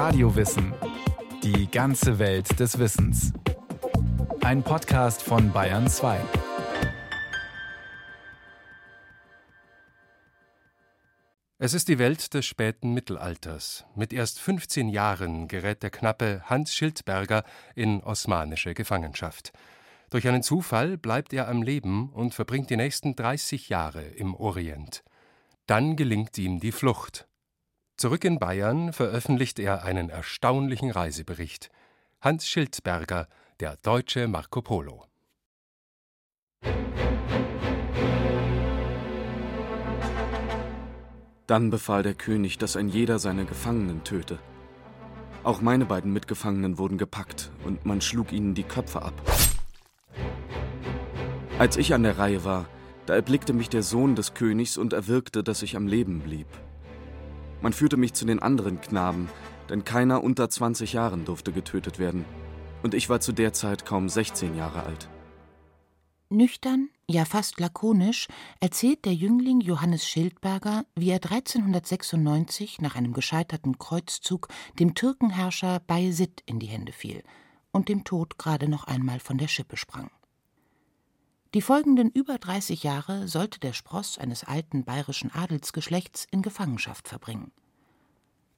Radiowissen. Die ganze Welt des Wissens. Ein Podcast von Bayern 2. Es ist die Welt des späten Mittelalters. Mit erst 15 Jahren gerät der knappe Hans Schildberger in osmanische Gefangenschaft. Durch einen Zufall bleibt er am Leben und verbringt die nächsten 30 Jahre im Orient. Dann gelingt ihm die Flucht. Zurück in Bayern veröffentlicht er einen erstaunlichen Reisebericht. Hans Schildberger, der deutsche Marco Polo. Dann befahl der König, dass ein jeder seine Gefangenen töte. Auch meine beiden Mitgefangenen wurden gepackt und man schlug ihnen die Köpfe ab. Als ich an der Reihe war, da erblickte mich der Sohn des Königs und erwirkte, dass ich am Leben blieb. Man führte mich zu den anderen Knaben, denn keiner unter 20 Jahren durfte getötet werden. Und ich war zu der Zeit kaum 16 Jahre alt. Nüchtern, ja fast lakonisch, erzählt der Jüngling Johannes Schildberger, wie er 1396 nach einem gescheiterten Kreuzzug dem Türkenherrscher Bayezid in die Hände fiel und dem Tod gerade noch einmal von der Schippe sprang. Die folgenden über 30 Jahre sollte der Spross eines alten bayerischen Adelsgeschlechts in Gefangenschaft verbringen.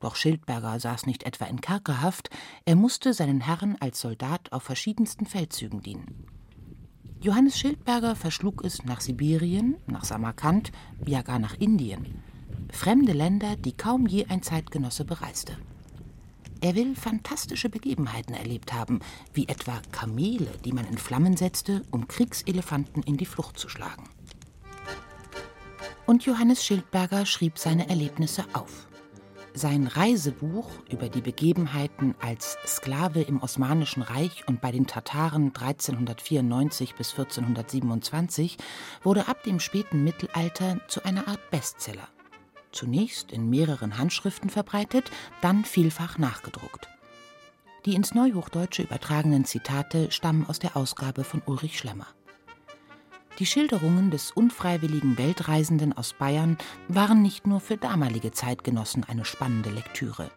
Doch Schildberger saß nicht etwa in Kerkerhaft, er musste seinen Herren als Soldat auf verschiedensten Feldzügen dienen. Johannes Schildberger verschlug es nach Sibirien, nach Samarkand, ja gar nach Indien. Fremde Länder, die kaum je ein Zeitgenosse bereiste. Er will fantastische Begebenheiten erlebt haben, wie etwa Kamele, die man in Flammen setzte, um Kriegselefanten in die Flucht zu schlagen. Und Johannes Schildberger schrieb seine Erlebnisse auf. Sein Reisebuch über die Begebenheiten als Sklave im Osmanischen Reich und bei den Tataren 1394 bis 1427 wurde ab dem späten Mittelalter zu einer Art Bestseller. Zunächst in mehreren Handschriften verbreitet, dann vielfach nachgedruckt. Die ins Neuhochdeutsche übertragenen Zitate stammen aus der Ausgabe von Ulrich Schlemmer. Die Schilderungen des unfreiwilligen Weltreisenden aus Bayern waren nicht nur für damalige Zeitgenossen eine spannende Lektüre.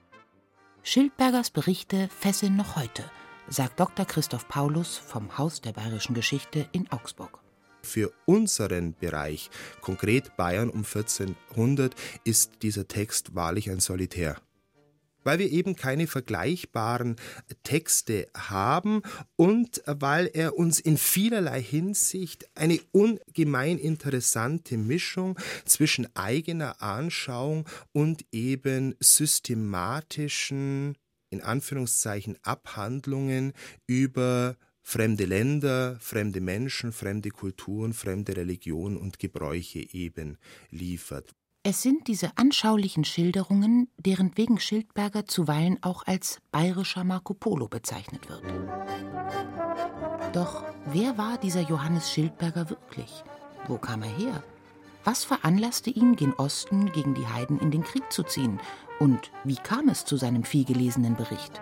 Schildbergers Berichte fesseln noch heute, sagt Dr. Christoph Paulus vom Haus der bayerischen Geschichte in Augsburg. Für unseren Bereich, konkret Bayern um 1400, ist dieser Text wahrlich ein Solitär. Weil wir eben keine vergleichbaren Texte haben und weil er uns in vielerlei Hinsicht eine ungemein interessante Mischung zwischen eigener Anschauung und eben systematischen, in Anführungszeichen, Abhandlungen über fremde Länder, fremde Menschen, fremde Kulturen, fremde Religionen und Gebräuche eben liefert. Es sind diese anschaulichen Schilderungen, deren wegen Schildberger zuweilen auch als bayerischer Marco Polo bezeichnet wird. Doch wer war dieser Johannes Schildberger wirklich? Wo kam er her? Was veranlasste ihn, gen Osten gegen die Heiden in den Krieg zu ziehen? Und wie kam es zu seinem vielgelesenen Bericht?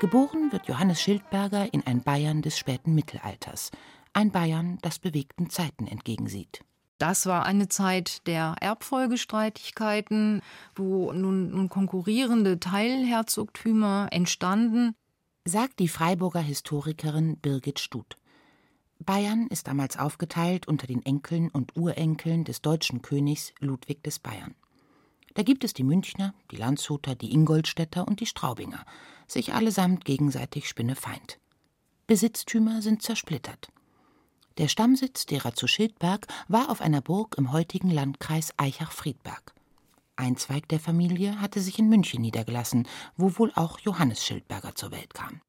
Geboren wird Johannes Schildberger in ein Bayern des späten Mittelalters, ein Bayern, das bewegten Zeiten entgegensieht. Das war eine Zeit der Erbfolgestreitigkeiten, wo nun, konkurrierende Teilherzogtümer entstanden. Sagt die Freiburger Historikerin Birgit Stuth. Bayern ist damals aufgeteilt unter den Enkeln und Urenkeln des deutschen Königs Ludwig des Bayern. Da gibt es die Münchner, die Landshuter, die Ingolstädter und die Straubinger, sich allesamt gegenseitig spinnefeind. Besitztümer sind zersplittert. Der Stammsitz derer zu Schildberg war auf einer Burg im heutigen Landkreis Eichach-Friedberg. Ein Zweig der Familie hatte sich in München niedergelassen, wo wohl auch Johannes Schildberger zur Welt kam.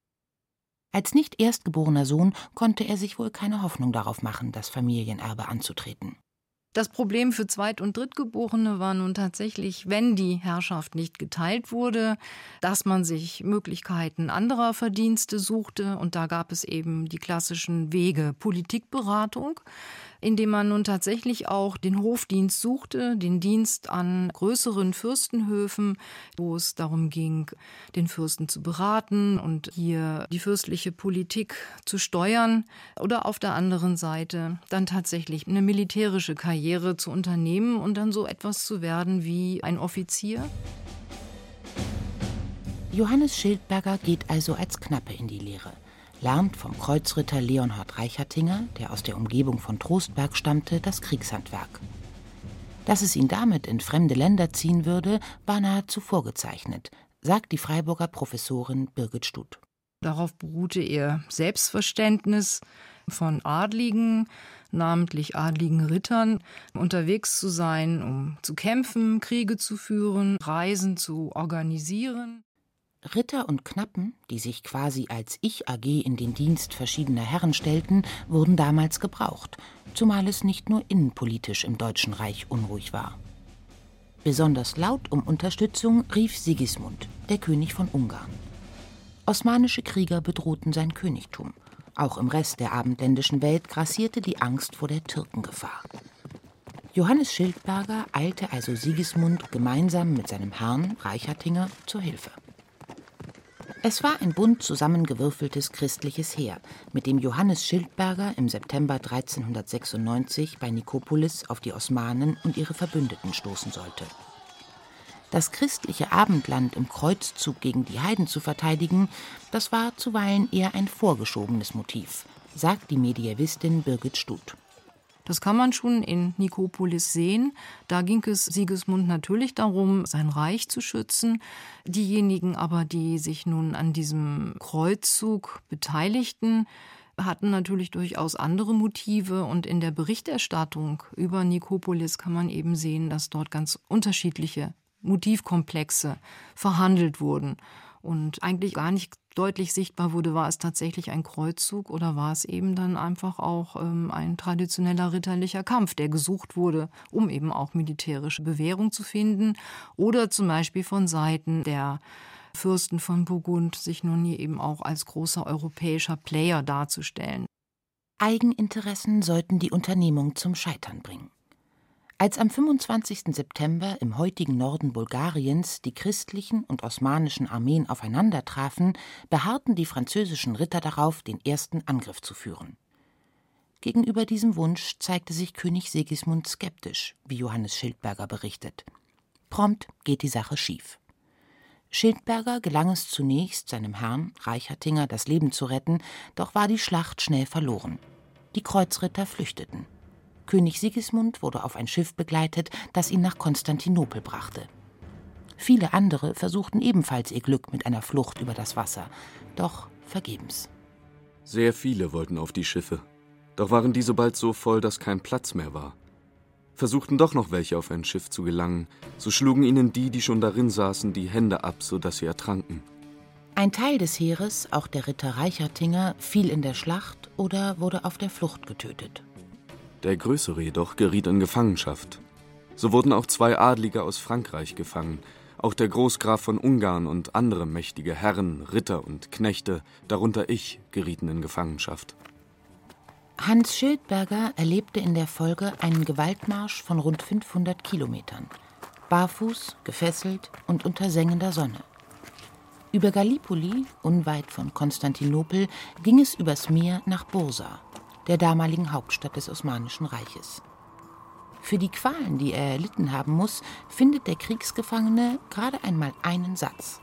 Als nicht erstgeborener Sohn konnte er sich wohl keine Hoffnung darauf machen, das Familienerbe anzutreten. Das Problem für Zweit- und Drittgeborene war nun tatsächlich, wenn die Herrschaft nicht geteilt wurde, dass man sich Möglichkeiten anderer Verdienste suchte. Und da gab es eben die klassischen Wege Politikberatung, indem man nun tatsächlich auch den Hofdienst suchte, den Dienst an größeren Fürstenhöfen, wo es darum ging, den Fürsten zu beraten und hier die fürstliche Politik zu steuern oder auf der anderen Seite dann tatsächlich eine militärische Karriere zu unternehmen und dann so etwas zu werden wie ein Offizier. Johannes Schildberger geht also als Knappe in die Lehre, lernt vom Kreuzritter Leonhard Reichertinger, der aus der Umgebung von Trostberg stammte, das Kriegshandwerk. Dass es ihn damit in fremde Länder ziehen würde, war nahezu vorgezeichnet, sagt die Freiburger Professorin Birgit Stuth. Darauf beruhte ihr Selbstverständnis von Adligen, namentlich adligen Rittern, unterwegs zu sein, um zu kämpfen, Kriege zu führen, Reisen zu organisieren. Ritter und Knappen, die sich quasi als Ich-AG in den Dienst verschiedener Herren stellten, wurden damals gebraucht, zumal es nicht nur innenpolitisch im Deutschen Reich unruhig war. Besonders laut um Unterstützung rief Sigismund, der König von Ungarn. Osmanische Krieger bedrohten sein Königtum. Auch im Rest der abendländischen Welt grassierte die Angst vor der Türkengefahr. Johannes Schildberger eilte also Sigismund gemeinsam mit seinem Herrn Reichertinger zur Hilfe. Es war ein bunt zusammengewürfeltes christliches Heer, mit dem Johannes Schildberger im September 1396 bei Nikopolis auf die Osmanen und ihre Verbündeten stoßen sollte. Das christliche Abendland im Kreuzzug gegen die Heiden zu verteidigen, das war zuweilen eher ein vorgeschobenes Motiv, sagt die Medievistin Birgit Stuth. Das kann man schon in Nikopolis sehen. Da ging es Sigismund natürlich darum, sein Reich zu schützen. Diejenigen aber, die sich nun an diesem Kreuzzug beteiligten, hatten natürlich durchaus andere Motive und in der Berichterstattung über Nikopolis kann man eben sehen, dass dort ganz unterschiedliche Motivkomplexe verhandelt wurden und eigentlich gar nicht deutlich sichtbar wurde, war es tatsächlich ein Kreuzzug oder war es eben dann einfach auch ähm, ein traditioneller ritterlicher Kampf, der gesucht wurde, um eben auch militärische Bewährung zu finden oder zum Beispiel von Seiten der Fürsten von Burgund sich nun hier eben auch als großer europäischer Player darzustellen. Eigeninteressen sollten die Unternehmung zum Scheitern bringen. Als am 25. September im heutigen Norden Bulgariens die christlichen und osmanischen Armeen aufeinandertrafen, beharrten die französischen Ritter darauf, den ersten Angriff zu führen. Gegenüber diesem Wunsch zeigte sich König Sigismund skeptisch, wie Johannes Schildberger berichtet. Prompt geht die Sache schief. Schildberger gelang es zunächst, seinem Herrn Reichertinger das Leben zu retten, doch war die Schlacht schnell verloren. Die Kreuzritter flüchteten. König Sigismund wurde auf ein Schiff begleitet, das ihn nach Konstantinopel brachte. Viele andere versuchten ebenfalls ihr Glück mit einer Flucht über das Wasser, doch vergebens. Sehr viele wollten auf die Schiffe, doch waren diese bald so voll, dass kein Platz mehr war. Versuchten doch noch welche auf ein Schiff zu gelangen, so schlugen ihnen die, die schon darin saßen, die Hände ab, so dass sie ertranken. Ein Teil des Heeres, auch der Ritter Reichertinger, fiel in der Schlacht oder wurde auf der Flucht getötet. Der größere jedoch geriet in Gefangenschaft. So wurden auch zwei Adlige aus Frankreich gefangen, auch der Großgraf von Ungarn und andere mächtige Herren, Ritter und Knechte, darunter ich, gerieten in Gefangenschaft. Hans Schildberger erlebte in der Folge einen Gewaltmarsch von rund 500 Kilometern. Barfuß, gefesselt und unter sengender Sonne. Über Gallipoli, unweit von Konstantinopel, ging es übers Meer nach Bursa, der damaligen Hauptstadt des Osmanischen Reiches. Für die Qualen, die er erlitten haben muss, findet der Kriegsgefangene gerade einmal einen Satz.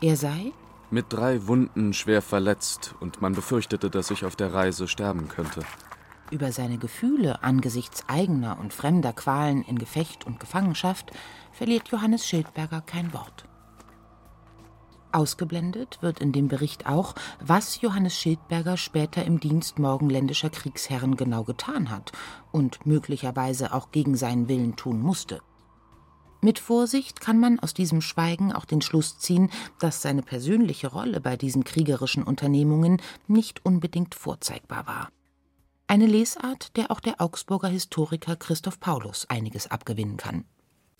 Er sei mit drei Wunden schwer verletzt und man befürchtete, dass ich auf der Reise sterben könnte. Über seine Gefühle angesichts eigener und fremder Qualen in Gefecht und Gefangenschaft verliert Johannes Schildberger kein Wort. Ausgeblendet wird in dem Bericht auch, was Johannes Schildberger später im Dienst morgenländischer Kriegsherren genau getan hat und möglicherweise auch gegen seinen Willen tun musste. Mit Vorsicht kann man aus diesem Schweigen auch den Schluss ziehen, dass seine persönliche Rolle bei diesen kriegerischen Unternehmungen nicht unbedingt vorzeigbar war. Eine Lesart, der auch der Augsburger Historiker Christoph Paulus einiges abgewinnen kann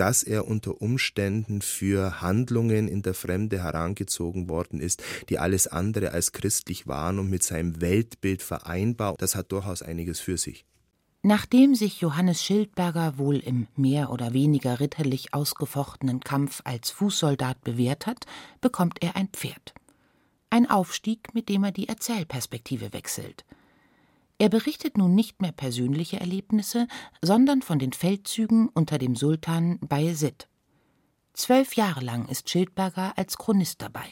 dass er unter Umständen für Handlungen in der Fremde herangezogen worden ist, die alles andere als christlich waren und mit seinem Weltbild vereinbar, das hat durchaus einiges für sich. Nachdem sich Johannes Schildberger wohl im mehr oder weniger ritterlich ausgefochtenen Kampf als Fußsoldat bewährt hat, bekommt er ein Pferd. Ein Aufstieg, mit dem er die Erzählperspektive wechselt – er berichtet nun nicht mehr persönliche Erlebnisse, sondern von den Feldzügen unter dem Sultan Bayezid. Zwölf Jahre lang ist Schildberger als Chronist dabei.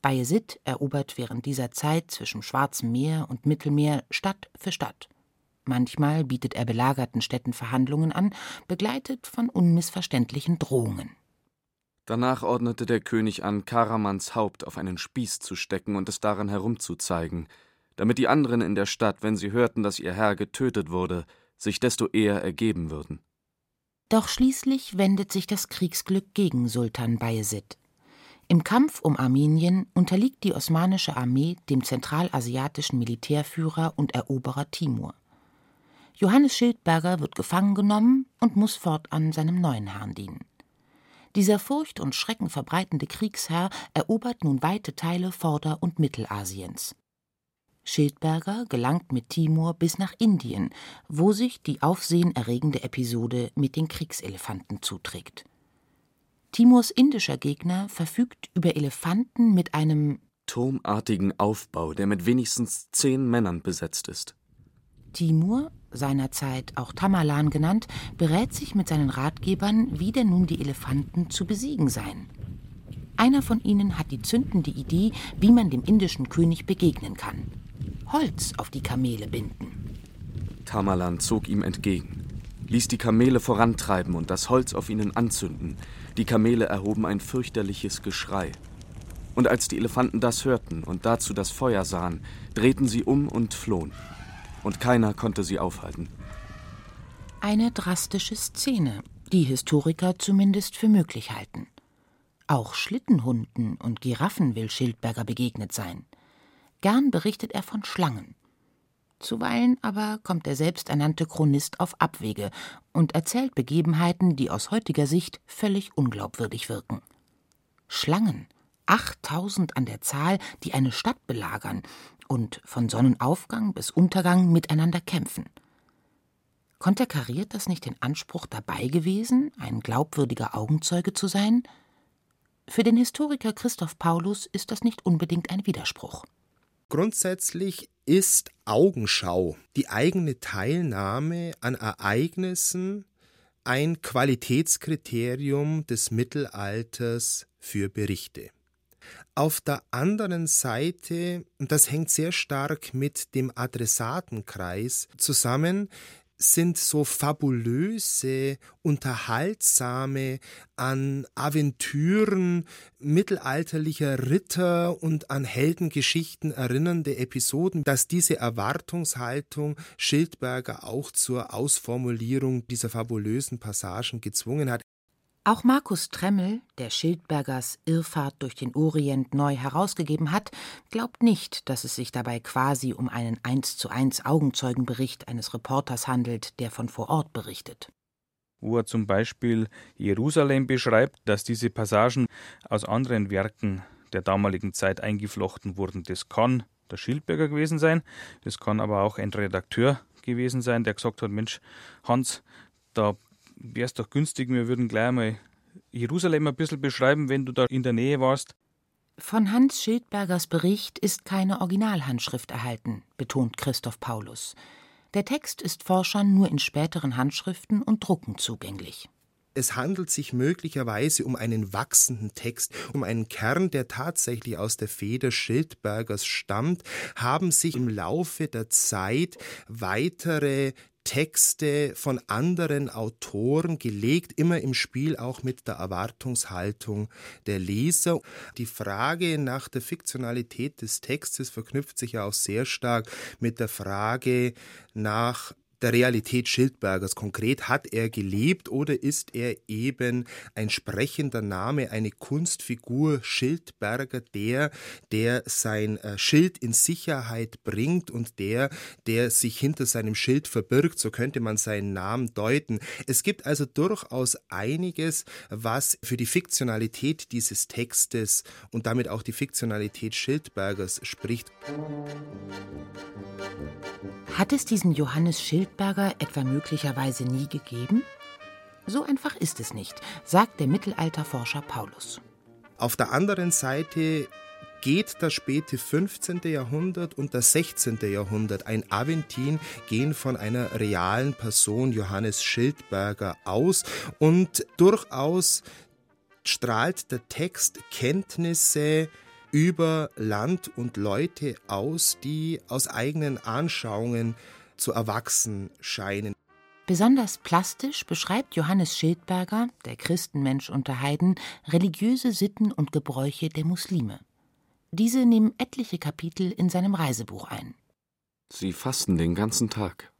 Bayezid erobert während dieser Zeit zwischen Schwarzem Meer und Mittelmeer Stadt für Stadt. Manchmal bietet er belagerten Städten Verhandlungen an, begleitet von unmissverständlichen Drohungen. Danach ordnete der König an, Karamans Haupt auf einen Spieß zu stecken und es daran herumzuzeigen, damit die anderen in der Stadt, wenn sie hörten, dass ihr Herr getötet wurde, sich desto eher ergeben würden. Doch schließlich wendet sich das Kriegsglück gegen Sultan Bayezid. Im Kampf um Armenien unterliegt die osmanische Armee dem zentralasiatischen Militärführer und Eroberer Timur. Johannes Schildberger wird gefangen genommen und muss fortan seinem neuen Herrn dienen. Dieser Furcht und Schrecken verbreitende Kriegsherr erobert nun weite Teile Vorder- und Mittelasiens. Schildberger gelangt mit Timur bis nach Indien, wo sich die aufsehenerregende Episode mit den Kriegselefanten zuträgt. Timurs indischer Gegner verfügt über Elefanten mit einem turmartigen Aufbau, der mit wenigstens zehn Männern besetzt ist. Timur, seinerzeit auch Tamerlan genannt, berät sich mit seinen Ratgebern, wie denn nun die Elefanten zu besiegen seien. Einer von ihnen hat die zündende Idee, wie man dem indischen König begegnen kann. Holz auf die Kamele binden. Tamerlan zog ihm entgegen, ließ die Kamele vorantreiben und das Holz auf ihnen anzünden. Die Kamele erhoben ein fürchterliches Geschrei. Und als die Elefanten das hörten und dazu das Feuer sahen, drehten sie um und flohen und keiner konnte sie aufhalten. Eine drastische Szene, die Historiker zumindest für möglich halten. Auch Schlittenhunden und Giraffen will Schildberger begegnet sein. Gern berichtet er von Schlangen. Zuweilen aber kommt der selbsternannte Chronist auf Abwege und erzählt Begebenheiten, die aus heutiger Sicht völlig unglaubwürdig wirken. Schlangen, achttausend an der Zahl, die eine Stadt belagern und von Sonnenaufgang bis Untergang miteinander kämpfen. Konterkariert das nicht den Anspruch dabei gewesen, ein glaubwürdiger Augenzeuge zu sein? Für den Historiker Christoph Paulus ist das nicht unbedingt ein Widerspruch. Grundsätzlich ist Augenschau, die eigene Teilnahme an Ereignissen, ein Qualitätskriterium des Mittelalters für Berichte. Auf der anderen Seite, das hängt sehr stark mit dem Adressatenkreis zusammen, sind so fabulöse, unterhaltsame, an Aventüren mittelalterlicher Ritter und an Heldengeschichten erinnernde Episoden, dass diese Erwartungshaltung Schildberger auch zur Ausformulierung dieser fabulösen Passagen gezwungen hat. Auch Markus Tremmel, der Schildbergers Irrfahrt durch den Orient neu herausgegeben hat, glaubt nicht, dass es sich dabei quasi um einen eins zu eins Augenzeugenbericht eines Reporters handelt, der von vor Ort berichtet. Wo er zum Beispiel Jerusalem beschreibt, dass diese Passagen aus anderen Werken der damaligen Zeit eingeflochten wurden. Das kann der Schildberger gewesen sein, das kann aber auch ein Redakteur gewesen sein, der gesagt hat, Mensch, Hans, da wäre es doch günstig, wir würden gleich mal Jerusalem ein bisschen beschreiben, wenn du da in der Nähe warst. Von Hans Schildbergers Bericht ist keine Originalhandschrift erhalten, betont Christoph Paulus. Der Text ist Forschern nur in späteren Handschriften und Drucken zugänglich. Es handelt sich möglicherweise um einen wachsenden Text, um einen Kern, der tatsächlich aus der Feder Schildbergers stammt, haben sich im Laufe der Zeit weitere Texte von anderen Autoren gelegt, immer im Spiel auch mit der Erwartungshaltung der Leser. Die Frage nach der Fiktionalität des Textes verknüpft sich ja auch sehr stark mit der Frage nach der Realität Schildbergers. Konkret hat er gelebt oder ist er eben ein sprechender Name, eine Kunstfigur Schildberger, der, der sein äh, Schild in Sicherheit bringt und der, der sich hinter seinem Schild verbirgt, so könnte man seinen Namen deuten. Es gibt also durchaus einiges, was für die Fiktionalität dieses Textes und damit auch die Fiktionalität Schildbergers spricht. Hat es diesen Johannes Schildberger etwa möglicherweise nie gegeben? So einfach ist es nicht, sagt der Mittelalterforscher Paulus. Auf der anderen Seite geht das späte 15. Jahrhundert und das 16. Jahrhundert, ein Aventin, gehen von einer realen Person, Johannes Schildberger, aus und durchaus strahlt der Text Kenntnisse über Land und Leute aus, die aus eigenen Anschauungen zu erwachsen scheinen. Besonders plastisch beschreibt Johannes Schildberger, der Christenmensch unter Heiden, religiöse Sitten und Gebräuche der Muslime. Diese nehmen etliche Kapitel in seinem Reisebuch ein. Sie fasten den ganzen Tag,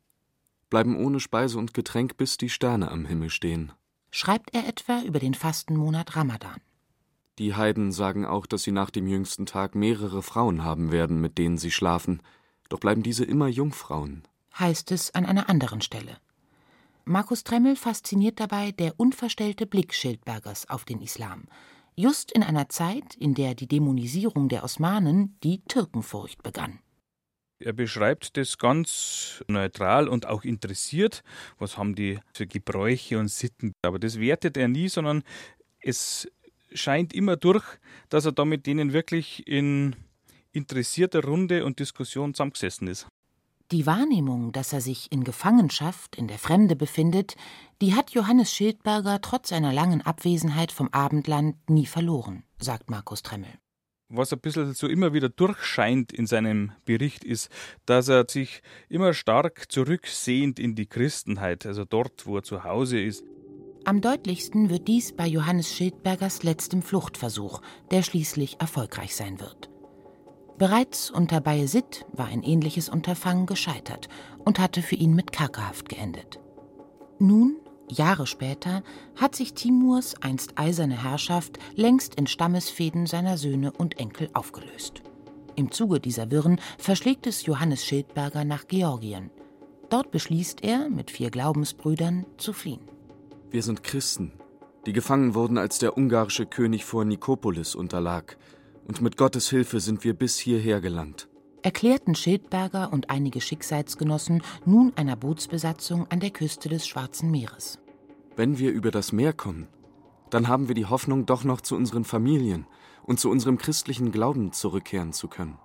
bleiben ohne Speise und Getränk, bis die Sterne am Himmel stehen. Schreibt er etwa über den Fastenmonat Ramadan. Die Heiden sagen auch, dass sie nach dem jüngsten Tag mehrere Frauen haben werden, mit denen sie schlafen, doch bleiben diese immer Jungfrauen. Heißt es an einer anderen Stelle. Markus Tremmel fasziniert dabei der unverstellte Blick Schildbergers auf den Islam. Just in einer Zeit, in der die Dämonisierung der Osmanen die Türkenfurcht begann. Er beschreibt das ganz neutral und auch interessiert. Was haben die für Gebräuche und Sitten? Aber das wertet er nie, sondern es scheint immer durch, dass er da mit denen wirklich in interessierter Runde und Diskussion zusammengesessen ist. Die Wahrnehmung, dass er sich in Gefangenschaft, in der Fremde befindet, die hat Johannes Schildberger trotz seiner langen Abwesenheit vom Abendland nie verloren, sagt Markus Tremmel. Was ein bisschen so immer wieder durchscheint in seinem Bericht ist, dass er sich immer stark zurücksehnt in die Christenheit, also dort, wo er zu Hause ist. Am deutlichsten wird dies bei Johannes Schildbergers letztem Fluchtversuch, der schließlich erfolgreich sein wird. Bereits unter Bayezid war ein ähnliches Unterfangen gescheitert und hatte für ihn mit Kerkerhaft geendet. Nun, Jahre später, hat sich Timurs einst eiserne Herrschaft längst in Stammesfäden seiner Söhne und Enkel aufgelöst. Im Zuge dieser Wirren verschlägt es Johannes Schildberger nach Georgien. Dort beschließt er, mit vier Glaubensbrüdern zu fliehen. Wir sind Christen, die gefangen wurden, als der ungarische König vor Nikopolis unterlag – und mit Gottes Hilfe sind wir bis hierher gelangt. Erklärten Schildberger und einige Schicksalsgenossen nun einer Bootsbesatzung an der Küste des Schwarzen Meeres. Wenn wir über das Meer kommen, dann haben wir die Hoffnung, doch noch zu unseren Familien und zu unserem christlichen Glauben zurückkehren zu können.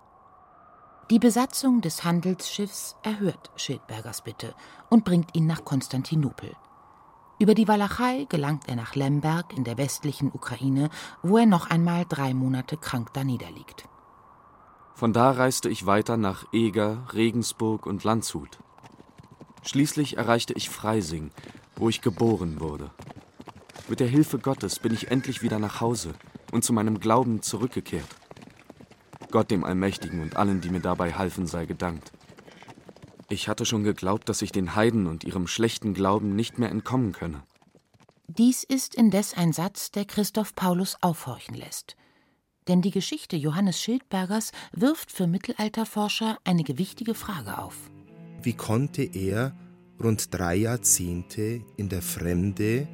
Die Besatzung des Handelsschiffs erhört Schildbergers Bitte und bringt ihn nach Konstantinopel. Über die Walachei gelangt er nach Lemberg in der westlichen Ukraine, wo er noch einmal drei Monate krank daniederliegt. Von da reiste ich weiter nach Eger, Regensburg und Landshut. Schließlich erreichte ich Freising, wo ich geboren wurde. Mit der Hilfe Gottes bin ich endlich wieder nach Hause und zu meinem Glauben zurückgekehrt. Gott dem Allmächtigen und allen, die mir dabei halfen, sei gedankt. Ich hatte schon geglaubt, dass ich den Heiden und ihrem schlechten Glauben nicht mehr entkommen könne. Dies ist indes ein Satz, der Christoph Paulus aufhorchen lässt. Denn die Geschichte Johannes Schildbergers wirft für Mittelalterforscher eine gewichtige Frage auf. Wie konnte er rund drei Jahrzehnte in der Fremde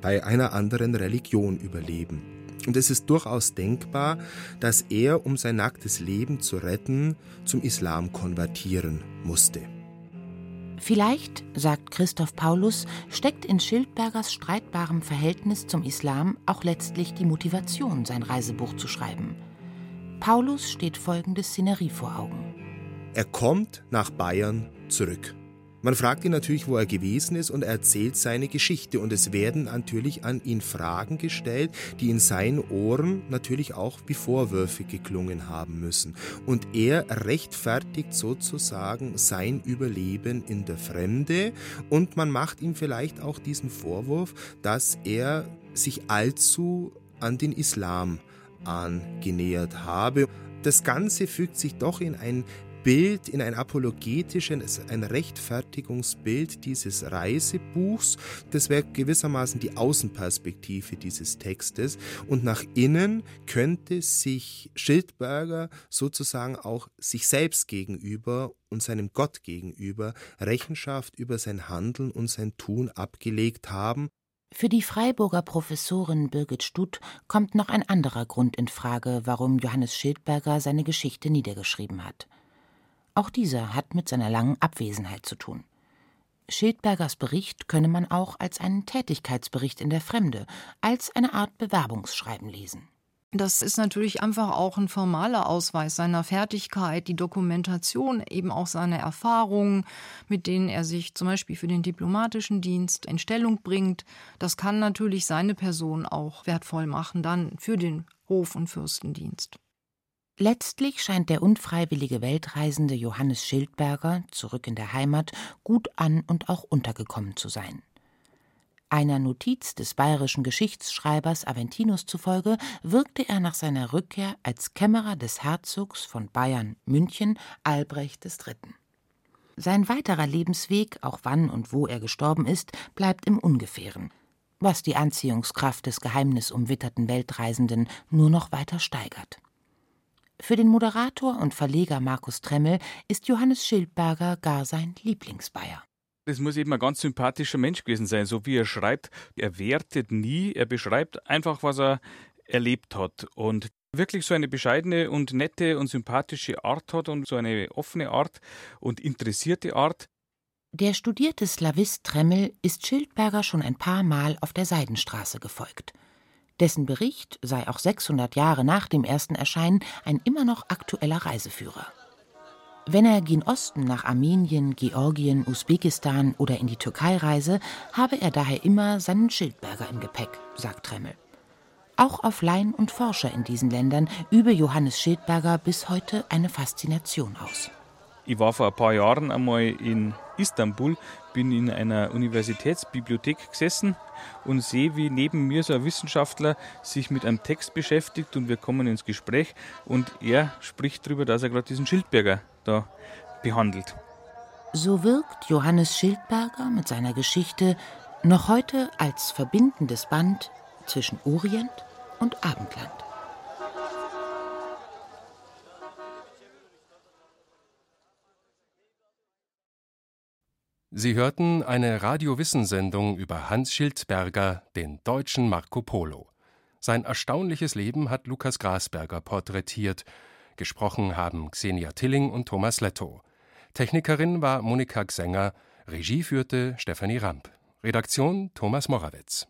bei einer anderen Religion überleben? Und es ist durchaus denkbar, dass er, um sein nacktes Leben zu retten, zum Islam konvertieren musste. Vielleicht, sagt Christoph Paulus, steckt in Schildbergers streitbarem Verhältnis zum Islam auch letztlich die Motivation, sein Reisebuch zu schreiben. Paulus steht folgende Szenerie vor Augen. Er kommt nach Bayern zurück. Man fragt ihn natürlich, wo er gewesen ist und er erzählt seine Geschichte und es werden natürlich an ihn Fragen gestellt, die in seinen Ohren natürlich auch wie Vorwürfe geklungen haben müssen. Und er rechtfertigt sozusagen sein Überleben in der Fremde und man macht ihm vielleicht auch diesen Vorwurf, dass er sich allzu an den Islam angenähert habe. Das Ganze fügt sich doch in ein Bild, in ein apologetisches, ein Rechtfertigungsbild dieses Reisebuchs. Das wäre gewissermaßen die Außenperspektive dieses Textes. Und nach innen könnte sich Schildberger sozusagen auch sich selbst gegenüber und seinem Gott gegenüber Rechenschaft über sein Handeln und sein Tun abgelegt haben. Für die Freiburger Professorin Birgit Stutt kommt noch ein anderer Grund in Frage, warum Johannes Schildberger seine Geschichte niedergeschrieben hat. Auch dieser hat mit seiner langen Abwesenheit zu tun. Schildbergers Bericht könne man auch als einen Tätigkeitsbericht in der Fremde, als eine Art Bewerbungsschreiben lesen Das ist natürlich einfach auch ein formaler Ausweis seiner Fertigkeit, die Dokumentation, eben auch seiner Erfahrungen, mit denen er sich zum Beispiel für den diplomatischen Dienst in Stellung bringt. Das kann natürlich seine Person auch wertvoll machen, dann für den Hof- und Fürstendienst. Letztlich scheint der unfreiwillige Weltreisende Johannes Schildberger, zurück in der Heimat, gut an und auch untergekommen zu sein. Einer Notiz des bayerischen Geschichtsschreibers Aventinus zufolge wirkte er nach seiner Rückkehr als Kämmerer des Herzogs von Bayern München Albrecht III. Sein weiterer Lebensweg, auch wann und wo er gestorben ist, bleibt im Ungefähren, was die Anziehungskraft des geheimnisumwitterten Weltreisenden nur noch weiter steigert. Für den Moderator und Verleger Markus Tremmel ist Johannes Schildberger gar sein Lieblingsbayer. Das muss eben ein ganz sympathischer Mensch gewesen sein, so wie er schreibt. Er wertet nie, er beschreibt einfach, was er erlebt hat. Und wirklich so eine bescheidene und nette und sympathische Art hat und so eine offene Art und interessierte Art. Der studierte Slavist Tremmel ist Schildberger schon ein paar Mal auf der Seidenstraße gefolgt. Dessen Bericht sei auch 600 Jahre nach dem ersten Erscheinen ein immer noch aktueller Reiseführer. Wenn er gen Osten nach Armenien, Georgien, Usbekistan oder in die Türkei reise, habe er daher immer seinen Schildberger im Gepäck, sagt Tremmel. Auch auf Laien und Forscher in diesen Ländern übe Johannes Schildberger bis heute eine Faszination aus. Ich war vor ein paar Jahren einmal in Istanbul, bin in einer Universitätsbibliothek gesessen und sehe, wie neben mir so ein Wissenschaftler sich mit einem Text beschäftigt und wir kommen ins Gespräch und er spricht darüber, dass er gerade diesen Schildberger da behandelt. So wirkt Johannes Schildberger mit seiner Geschichte noch heute als verbindendes Band zwischen Orient und Abendland. Sie hörten eine Radiowissensendung über Hans Schildberger, den deutschen Marco Polo. Sein erstaunliches Leben hat Lukas Grasberger porträtiert Gesprochen haben Xenia Tilling und Thomas Letto. Technikerin war Monika Gsänger, Regie führte Stefanie Ramp. Redaktion Thomas Morawetz.